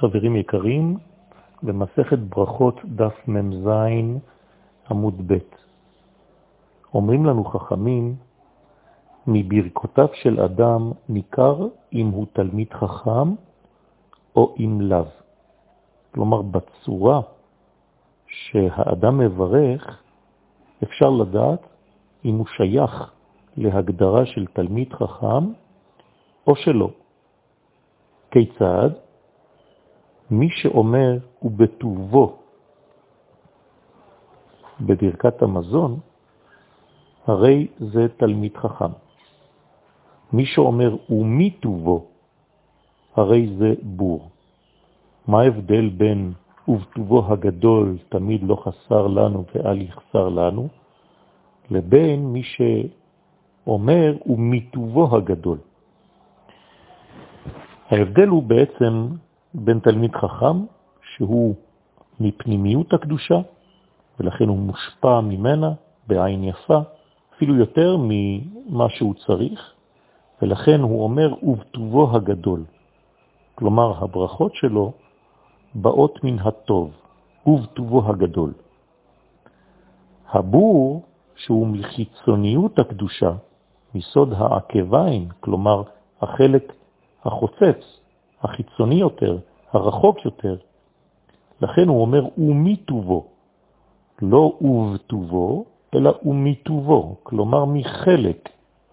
חברים יקרים, במסכת ברכות דף מ"ז עמוד ב'. אומרים לנו חכמים, מברכותיו של אדם ניכר אם הוא תלמיד חכם או אם לאו. כלומר, בצורה שהאדם מברך, אפשר לדעת אם הוא שייך להגדרה של תלמיד חכם או שלא. כיצד? מי שאומר הוא בטובו בברכת המזון, הרי זה תלמיד חכם. מי שאומר הוא מטובו, הרי זה בור. מה ההבדל בין ובטובו הגדול תמיד לא חסר לנו ואל יחסר לנו, לבין מי שאומר הוא מטובו הגדול. ההבדל הוא בעצם בין תלמיד חכם, שהוא מפנימיות הקדושה, ולכן הוא מושפע ממנה בעין יפה, אפילו יותר ממה שהוא צריך, ולכן הוא אומר, ובטובו הגדול. כלומר, הברכות שלו באות מן הטוב, ובטובו הגדול. הבור, שהוא מחיצוניות הקדושה, מסוד העקביים, כלומר החלק החוצץ, החיצוני יותר, הרחוק יותר. לכן הוא אומר, ומטובו, לא ובטובו, אלא ומטובו, כלומר מחלק,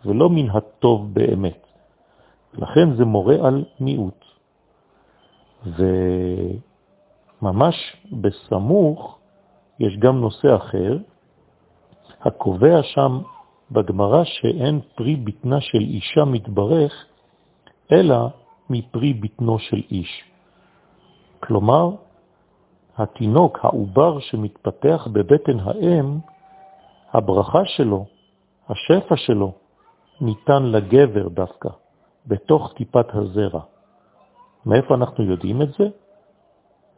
ולא מן הטוב באמת. לכן זה מורה על מיעוט. וממש בסמוך יש גם נושא אחר, הקובע שם בגמרא שאין פרי בטנה של אישה מתברך, אלא מפרי בטנו של איש. כלומר, התינוק, העובר שמתפתח בבטן האם, הברכה שלו, השפע שלו, ניתן לגבר דווקא, בתוך טיפת הזרע. מאיפה אנחנו יודעים את זה?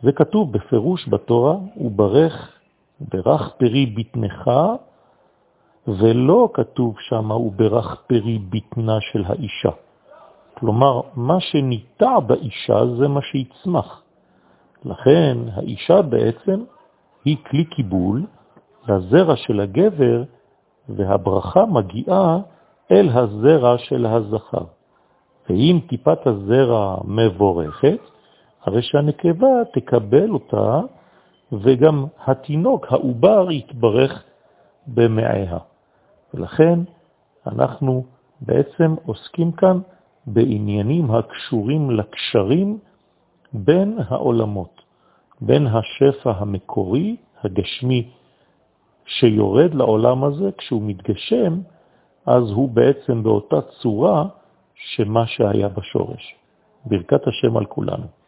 זה כתוב בפירוש בתורה, וברך, ברך פרי בטנך, ולא כתוב שם, וברך פרי בטנה של האישה. כלומר, מה שניטע באישה זה מה שיצמח. לכן האישה בעצם היא כלי קיבול לזרע של הגבר, והברכה מגיעה אל הזרע של הזכר. ואם טיפת הזרע מבורכת, הרי שהנקבה תקבל אותה, וגם התינוק, העובר, יתברך במעיה. ולכן אנחנו בעצם עוסקים כאן בעניינים הקשורים לקשרים בין העולמות, בין השפע המקורי, הגשמי, שיורד לעולם הזה, כשהוא מתגשם, אז הוא בעצם באותה צורה שמה שהיה בשורש. ברכת השם על כולנו.